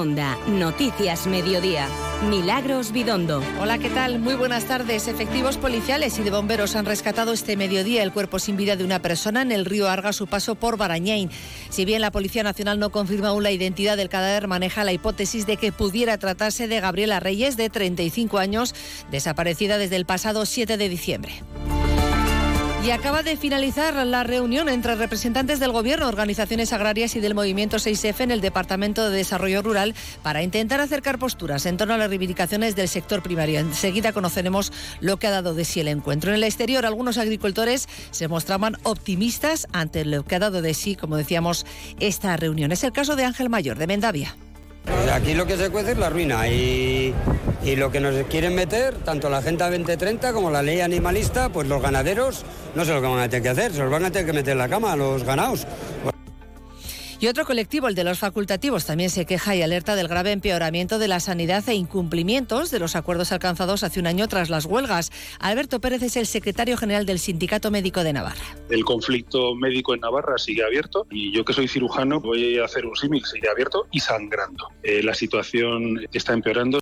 Noticias Mediodía. Milagros Bidondo. Hola, ¿qué tal? Muy buenas tardes. Efectivos policiales y de bomberos han rescatado este mediodía el cuerpo sin vida de una persona en el río Arga su paso por Barañain. Si bien la Policía Nacional no confirma aún la identidad del cadáver, maneja la hipótesis de que pudiera tratarse de Gabriela Reyes, de 35 años, desaparecida desde el pasado 7 de diciembre. Y acaba de finalizar la reunión entre representantes del Gobierno, organizaciones agrarias y del movimiento 6F en el Departamento de Desarrollo Rural para intentar acercar posturas en torno a las reivindicaciones del sector primario. Enseguida conoceremos lo que ha dado de sí el encuentro. En el exterior, algunos agricultores se mostraban optimistas ante lo que ha dado de sí, como decíamos, esta reunión. Es el caso de Ángel Mayor, de Mendavia. Aquí lo que se cuece es la ruina y, y, lo que nos quieren meter, tanto la Agenda 2030 como la ley animalista, pues los ganaderos no sé lo que van a tener que hacer, se los van a tener que meter en la cama a los ganados. Y otro colectivo, el de los facultativos, también se queja y alerta del grave empeoramiento de la sanidad e incumplimientos de los acuerdos alcanzados hace un año tras las huelgas. Alberto Pérez es el secretario general del Sindicato Médico de Navarra. El conflicto médico en Navarra sigue abierto y yo que soy cirujano voy a hacer un símil, sigue abierto y sangrando. Eh, la situación está empeorando.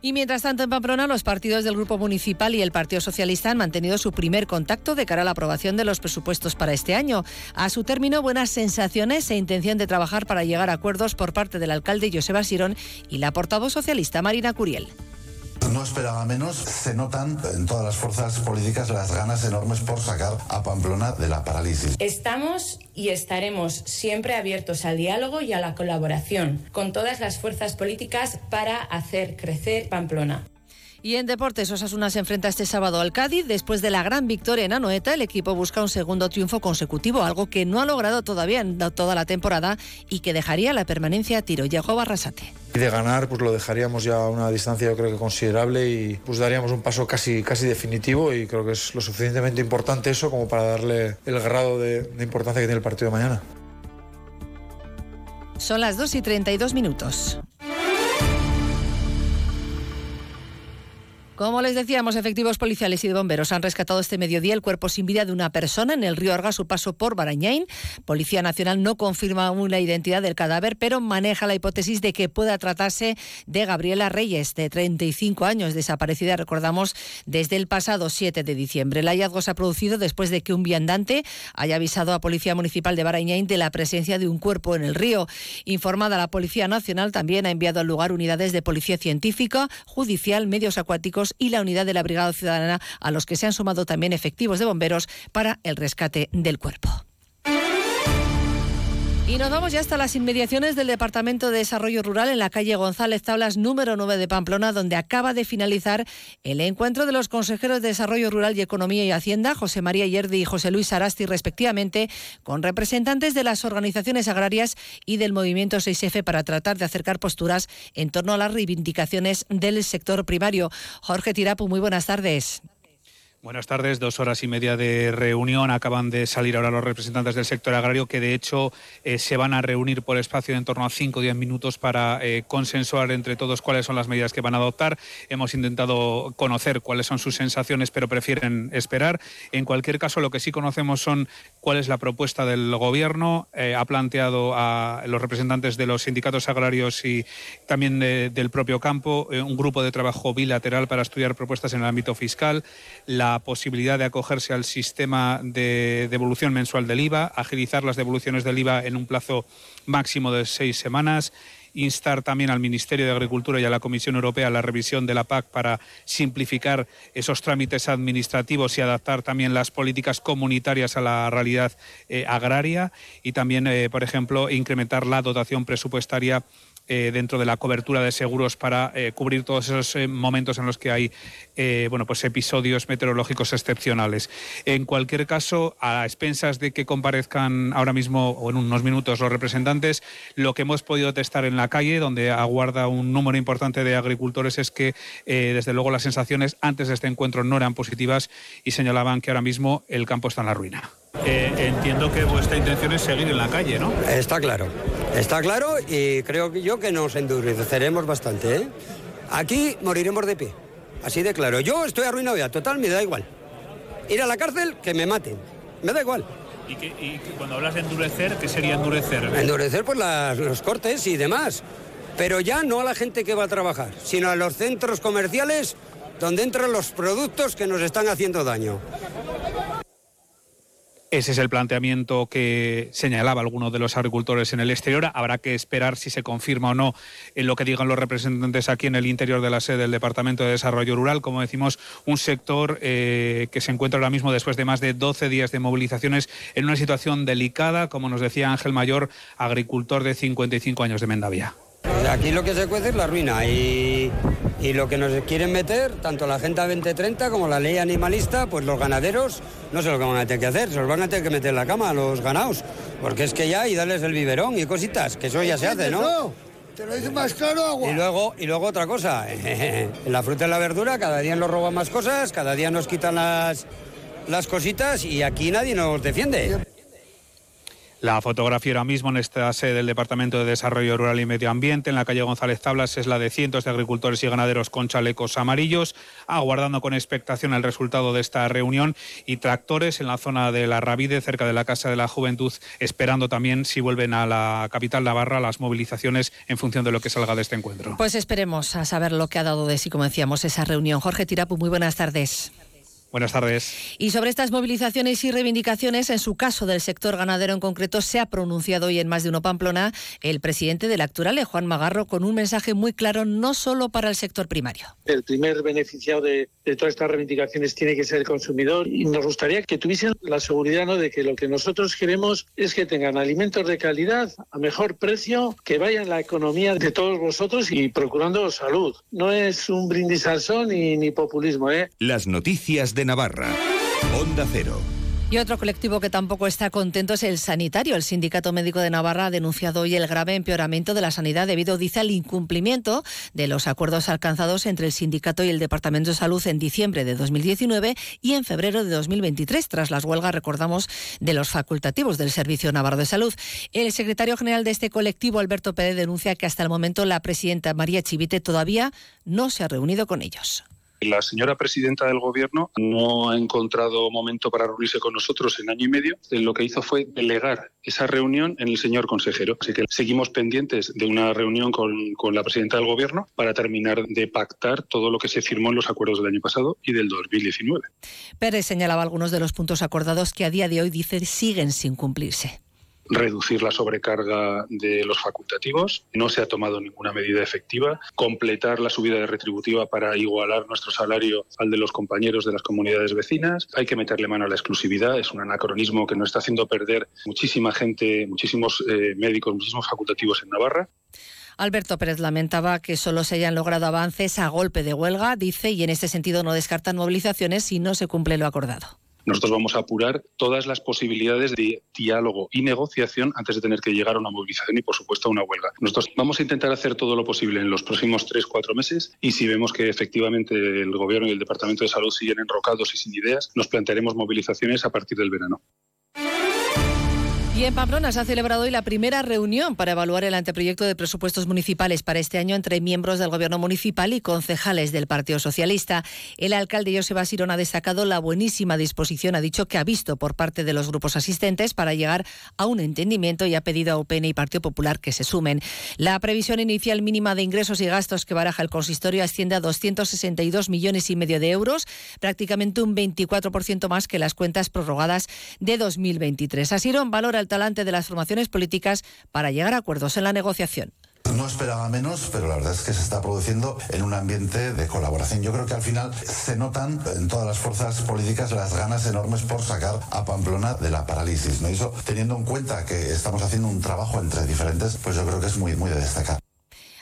Y mientras tanto, en Pamplona, los partidos del Grupo Municipal y el Partido Socialista han mantenido su primer contacto de cara a la aprobación de los presupuestos para este año. A su término, buenas sensaciones e intención de trabajar para llegar a acuerdos por parte del alcalde Joseba Sirón y la portavoz socialista Marina Curiel. No esperaba menos. Se notan en todas las fuerzas políticas las ganas enormes por sacar a Pamplona de la parálisis. Estamos y estaremos siempre abiertos al diálogo y a la colaboración con todas las fuerzas políticas para hacer crecer Pamplona. Y en deportes, Osasuna se enfrenta este sábado al Cádiz. Después de la gran victoria en Anoeta, el equipo busca un segundo triunfo consecutivo, algo que no ha logrado todavía en toda la temporada y que dejaría la permanencia a tiro. Llegó Barrasate. Y de ganar, pues lo dejaríamos ya a una distancia, yo creo que considerable y pues daríamos un paso casi, casi definitivo y creo que es lo suficientemente importante eso como para darle el grado de, de importancia que tiene el partido de mañana. Son las 2 y 32 minutos. Como les decíamos, efectivos policiales y de bomberos han rescatado este mediodía el cuerpo sin vida de una persona en el río Arga su paso por Barañain. Policía Nacional no confirma aún la identidad del cadáver, pero maneja la hipótesis de que pueda tratarse de Gabriela Reyes, de 35 años, desaparecida, recordamos, desde el pasado 7 de diciembre. El hallazgo se ha producido después de que un viandante haya avisado a Policía Municipal de Barañain de la presencia de un cuerpo en el río. Informada la Policía Nacional, también ha enviado al lugar unidades de Policía Científica, Judicial, Medios Acuáticos y la unidad de la Brigada Ciudadana, a los que se han sumado también efectivos de bomberos para el rescate del cuerpo. Y nos vamos ya hasta las inmediaciones del Departamento de Desarrollo Rural en la calle González Tablas número 9 de Pamplona, donde acaba de finalizar el encuentro de los consejeros de Desarrollo Rural y Economía y Hacienda, José María Yerdi y José Luis Arasti, respectivamente, con representantes de las organizaciones agrarias y del movimiento 6F para tratar de acercar posturas en torno a las reivindicaciones del sector primario. Jorge Tirapu, muy buenas tardes. Buenas tardes, dos horas y media de reunión. Acaban de salir ahora los representantes del sector agrario que de hecho eh, se van a reunir por espacio de en torno a 5 o 10 minutos para eh, consensuar entre todos cuáles son las medidas que van a adoptar. Hemos intentado conocer cuáles son sus sensaciones, pero prefieren esperar. En cualquier caso, lo que sí conocemos son cuál es la propuesta del Gobierno. Eh, ha planteado a los representantes de los sindicatos agrarios y también de, del propio campo un grupo de trabajo bilateral para estudiar propuestas en el ámbito fiscal. La la posibilidad de acogerse al sistema de devolución mensual del IVA, agilizar las devoluciones del IVA en un plazo máximo de seis semanas, instar también al Ministerio de Agricultura y a la Comisión Europea la revisión de la PAC para simplificar esos trámites administrativos y adaptar también las políticas comunitarias a la realidad eh, agraria y también, eh, por ejemplo, incrementar la dotación presupuestaria eh, dentro de la cobertura de seguros para eh, cubrir todos esos eh, momentos en los que hay bueno, pues episodios meteorológicos excepcionales. En cualquier caso, a expensas de que comparezcan ahora mismo o en unos minutos los representantes, lo que hemos podido testar en la calle, donde aguarda un número importante de agricultores, es que desde luego las sensaciones antes de este encuentro no eran positivas y señalaban que ahora mismo el campo está en la ruina. Entiendo que vuestra intención es seguir en la calle, ¿no? Está claro. Está claro y creo yo que nos endureceremos bastante. ¿eh? Aquí moriremos de pie. Así de claro. Yo estoy arruinado ya, total, me da igual. Ir a la cárcel, que me maten. Me da igual. ¿Y, que, cuando hablas de endurecer, qué sería endurecer? Endurecer pues los cortes y demás. Pero ya no a la gente que va a trabajar, sino a los centros comerciales donde entran los productos que nos están haciendo daño. Ese es el planteamiento que señalaba algunos de los agricultores en el exterior. Habrá que esperar si se confirma o no en lo que digan los representantes aquí en el interior de la sede del Departamento de Desarrollo Rural. Como decimos, un sector eh, que se encuentra ahora mismo después de más de 12 días de movilizaciones en una situación delicada, como nos decía Ángel Mayor, agricultor de 55 años de Mendavia. Aquí lo que se cuece es la ruina y, lo que nos quieren meter, tanto la Agenda 2030 como la ley animalista, pues los ganaderos no sé lo que van a tener que hacer, se los van a tener que meter en la cama a los ganados, porque es que ya y darles el biberón y cositas, que eso ya se hace, ¿no? Te lo dice más claro, agua. Y luego, y luego otra cosa, en la fruta y la verdura cada día nos roban más cosas, cada día nos quitan las, las cositas y aquí nadie nos defiende. La fotografía ahora mismo en esta sede del Departamento de Desarrollo Rural y Medio Ambiente, en la calle González Tablas, es la de cientos de agricultores y ganaderos con chalecos amarillos, aguardando con expectación el resultado de esta reunión y tractores en la zona de la Rabide, cerca de la Casa de la Juventud, esperando también si vuelven a la capital Navarra las movilizaciones en función de lo que salga de este encuentro. Pues esperemos a saber lo que ha dado de sí, como decíamos, esa reunión. Jorge Tirapu, muy buenas tardes. Buenas tardes. Y sobre estas movilizaciones y reivindicaciones, en su caso del sector ganadero en concreto, se ha pronunciado hoy en más de uno Pamplona el presidente de la Acturale, Juan Magarro, con un mensaje muy claro no solo para el sector primario. El primer beneficiado de, todas estas reivindicaciones tiene que ser el consumidor y nos gustaría que tuviesen la seguridad ¿no? de que lo que nosotros queremos es que tengan alimentos de calidad a mejor precio, que vayan la economía de todos vosotros y procurando salud. No es un brindis al sol ni, ni populismo. ¿eh? Las noticias de Navarra. Cero. Y otro colectivo que tampoco está contento es el sanitario. El Sindicato Médico de Navarra ha denunciado hoy el grave empeoramiento de la sanidad debido, dice, al incumplimiento de los acuerdos alcanzados entre el sindicato y el Departamento de Salud en diciembre de 2019 y en febrero de 2023, tras las huelgas, recordamos, de los facultativos del Servicio Navarro de Salud. El secretario general de este colectivo, Alberto Pérez, denuncia que hasta el momento la presidenta María Chivite todavía no se ha reunido con ellos. La señora presidenta del gobierno no ha encontrado momento para reunirse con nosotros en año y medio. Lo que hizo fue delegar esa reunión en el señor consejero. Así que seguimos pendientes de una reunión con, con la presidenta del gobierno para terminar de pactar todo lo que se firmó en los acuerdos del año pasado y del 2019. Pérez señalaba algunos de los puntos acordados que a día de hoy dice siguen sin cumplirse reducir la sobrecarga de los facultativos, no se ha tomado ninguna medida efectiva, completar la subida de retributiva para igualar nuestro salario al de los compañeros de las comunidades vecinas, hay que meterle mano a la exclusividad, es un anacronismo que nos está haciendo perder muchísima gente, muchísimos eh, médicos, muchísimos facultativos en Navarra. Alberto Pérez lamentaba que solo se hayan logrado avances a golpe de huelga, dice, y en este sentido no descartan movilizaciones si no se cumple lo acordado. Nosotros vamos a apurar todas las posibilidades de diálogo y negociación antes de tener que llegar a una movilización y, por supuesto, a una huelga. Nosotros vamos a intentar hacer todo lo posible en los próximos tres, cuatro meses y si vemos que efectivamente el Gobierno y el Departamento de Salud siguen enrocados y sin ideas, nos plantearemos movilizaciones a partir del verano. Y en Pamplona se ha celebrado hoy la primera reunión para evaluar el anteproyecto de presupuestos municipales para este año entre miembros del Gobierno municipal y concejales del Partido Socialista. El alcalde Joseba Sirón ha destacado la buenísima disposición, ha dicho que ha visto por parte de los grupos asistentes para llegar a un entendimiento y ha pedido a UPN y Partido Popular que se sumen. La previsión inicial mínima de ingresos y gastos que baraja el consistorio asciende a 262 millones y medio de euros, prácticamente un 24% más que las cuentas prorrogadas de 2023. Asirón valora el talante de las formaciones políticas para llegar a acuerdos en la negociación. No esperaba menos, pero la verdad es que se está produciendo en un ambiente de colaboración. Yo creo que al final se notan en todas las fuerzas políticas las ganas enormes por sacar a Pamplona de la parálisis. eso, teniendo en cuenta que estamos haciendo un trabajo entre diferentes, pues yo creo que es muy, muy de destacar.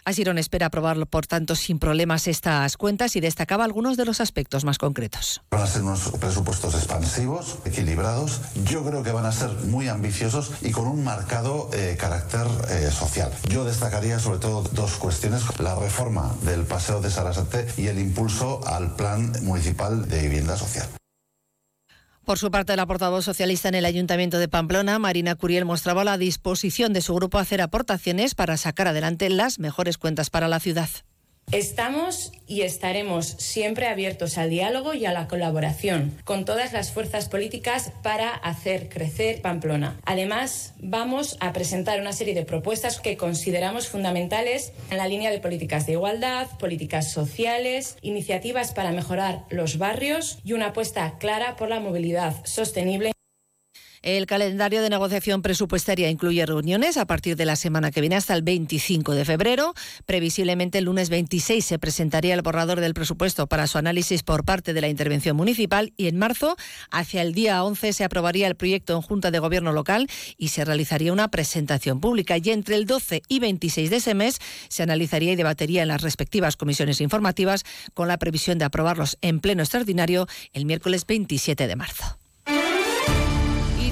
Asirón espera aprobar, por tanto, sin problemas estas cuentas y destacaba algunos de los aspectos más concretos. Van a ser unos presupuestos expansivos, equilibrados. Yo creo que van a ser muy ambiciosos y con un marcado eh, carácter eh, social. Yo destacaría sobre todo dos cuestiones. La reforma del Paseo de Sarasate y el impulso al Plan Municipal de Vivienda Social. Por su parte, la portavoz socialista en el Ayuntamiento de Pamplona, Marina Curiel, mostraba la disposición de su grupo a hacer aportaciones para sacar adelante las mejores cuentas para la ciudad. Estamos y estaremos siempre abiertos al diálogo y a la colaboración con todas las fuerzas políticas para hacer crecer Pamplona. Además, vamos a presentar una serie de propuestas que consideramos fundamentales en la línea de políticas de igualdad, políticas sociales, iniciativas para mejorar los barrios y una apuesta clara por la movilidad sostenible. El calendario de negociación presupuestaria incluye reuniones a partir de la semana que viene hasta el 25 de febrero. Previsiblemente el lunes 26 se presentaría el borrador del presupuesto para su análisis por parte de la intervención municipal y en marzo, hacia el día 11, se aprobaría el proyecto en Junta de Gobierno local y se realizaría una presentación pública. Y entre el 12 y 26 de ese mes se analizaría y debatería en las respectivas comisiones informativas con la previsión de aprobarlos en pleno extraordinario el miércoles 27 de marzo.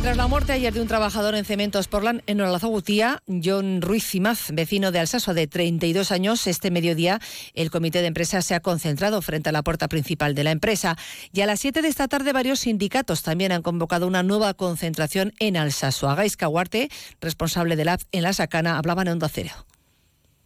Tras la muerte ayer de un trabajador en Cementos Portland en Olazogutía, John Ruiz Cimaz, vecino de Alsaso de 32 años, este mediodía el comité de empresa se ha concentrado frente a la puerta principal de la empresa. Y a las 7 de esta tarde varios sindicatos también han convocado una nueva concentración en Alsaso. Agais Caguarte, responsable de la en la Sacana, hablaba en Onda Cero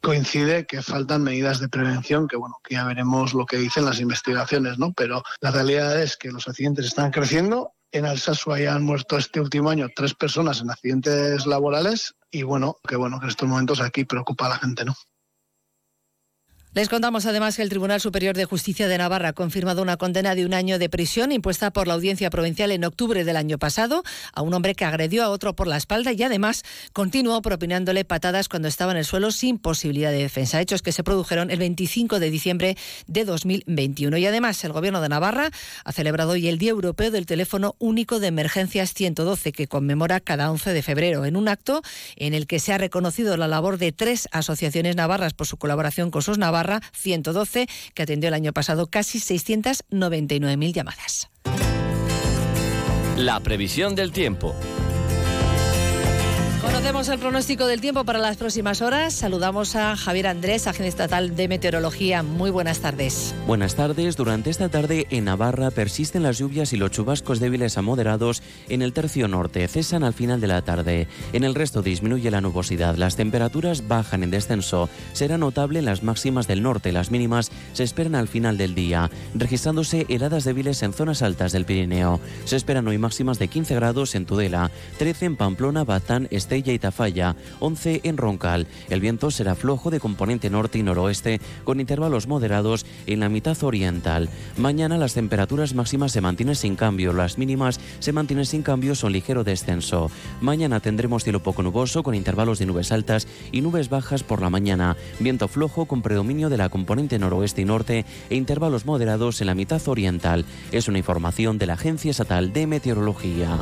coincide que faltan medidas de prevención, que bueno, que ya veremos lo que dicen las investigaciones, ¿no? Pero la realidad es que los accidentes están creciendo en Alsasu hayan muerto este último año tres personas en accidentes laborales y bueno, que bueno, que en estos momentos aquí preocupa a la gente, ¿no? Les contamos además que el Tribunal Superior de Justicia de Navarra ha confirmado una condena de un año de prisión impuesta por la Audiencia Provincial en octubre del año pasado a un hombre que agredió a otro por la espalda y además continuó propinándole patadas cuando estaba en el suelo sin posibilidad de defensa. Hechos que se produjeron el 25 de diciembre de 2021. Y además el Gobierno de Navarra ha celebrado hoy el Día Europeo del Teléfono Único de Emergencias 112 que conmemora cada 11 de febrero en un acto en el que se ha reconocido la labor de tres asociaciones navarras por su colaboración con sus navarras 112, que atendió el año pasado casi 699.000 llamadas. La previsión del tiempo. Conocemos el pronóstico del tiempo para las próximas horas. Saludamos a Javier Andrés, Agencia Estatal de Meteorología. Muy buenas tardes. Buenas tardes. Durante esta tarde en Navarra persisten las lluvias y los chubascos débiles a moderados en el tercio norte. Cesan al final de la tarde. En el resto disminuye la nubosidad. Las temperaturas bajan en descenso. Será notable en las máximas del norte. Las mínimas se esperan al final del día, registrándose heladas débiles en zonas altas del Pirineo. Se esperan hoy máximas de 15 grados en Tudela, 13 en Pamplona, Batán, Este y Tafalla, 11 en Roncal. El viento será flojo de componente norte y noroeste, con intervalos moderados en la mitad oriental. Mañana las temperaturas máximas se mantienen sin cambio, las mínimas se mantienen sin cambio, son ligero descenso. Mañana tendremos cielo poco nuboso, con intervalos de nubes altas y nubes bajas por la mañana. Viento flojo con predominio de la componente noroeste y norte e intervalos moderados en la mitad oriental. Es una información de la Agencia Estatal de Meteorología.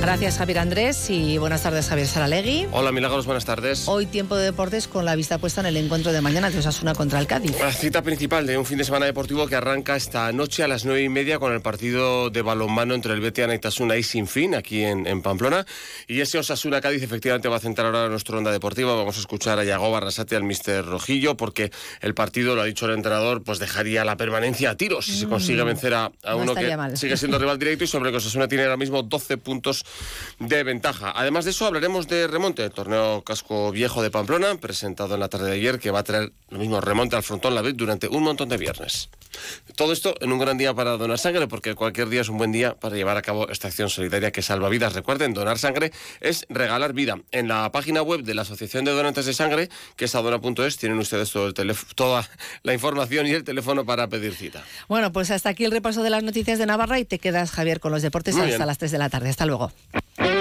Gracias Javier Andrés y buenas tardes Javier Saralegui. Hola Milagros, buenas tardes. Hoy tiempo de deportes con la vista puesta en el encuentro de mañana de Osasuna contra el Cádiz. La cita principal de un fin de semana deportivo que arranca esta noche a las nueve y media con el partido de balonmano entre el Betia y y sin fin aquí en, Pamplona. Y ese Osasuna Cádiz efectivamente va a centrar ahora nuestra onda deportiva. Vamos a escuchar a Yago Barrasate, al mister Rojillo, porque el partido, lo ha dicho el entrenador, pues dejaría la permanencia a tiros si se consigue mm. vencer a, uno que sigue siendo rival directo y sobre que Osasuna tiene ahora mismo 12 puntos de ventaja. Además de eso, hablaremos de remonte, el torneo casco viejo de Pamplona, presentado en la tarde de ayer, que va a traer lo mismo remonte al frontón la vez durante un montón de viernes. Todo esto en un gran día para donar sangre, porque cualquier día es un buen día para llevar a cabo esta acción solidaria que salva vidas. Recuerden, donar sangre es regalar vida. En la página web de la Asociación de Donantes de Sangre, que es adona.es, tienen ustedes todo el toda la información y el teléfono para pedir cita. Bueno, pues hasta aquí el repaso de las noticias de Navarra y te quedas, Javier, con los deportes hasta las 3 de la tarde. Hasta luego. Thank you.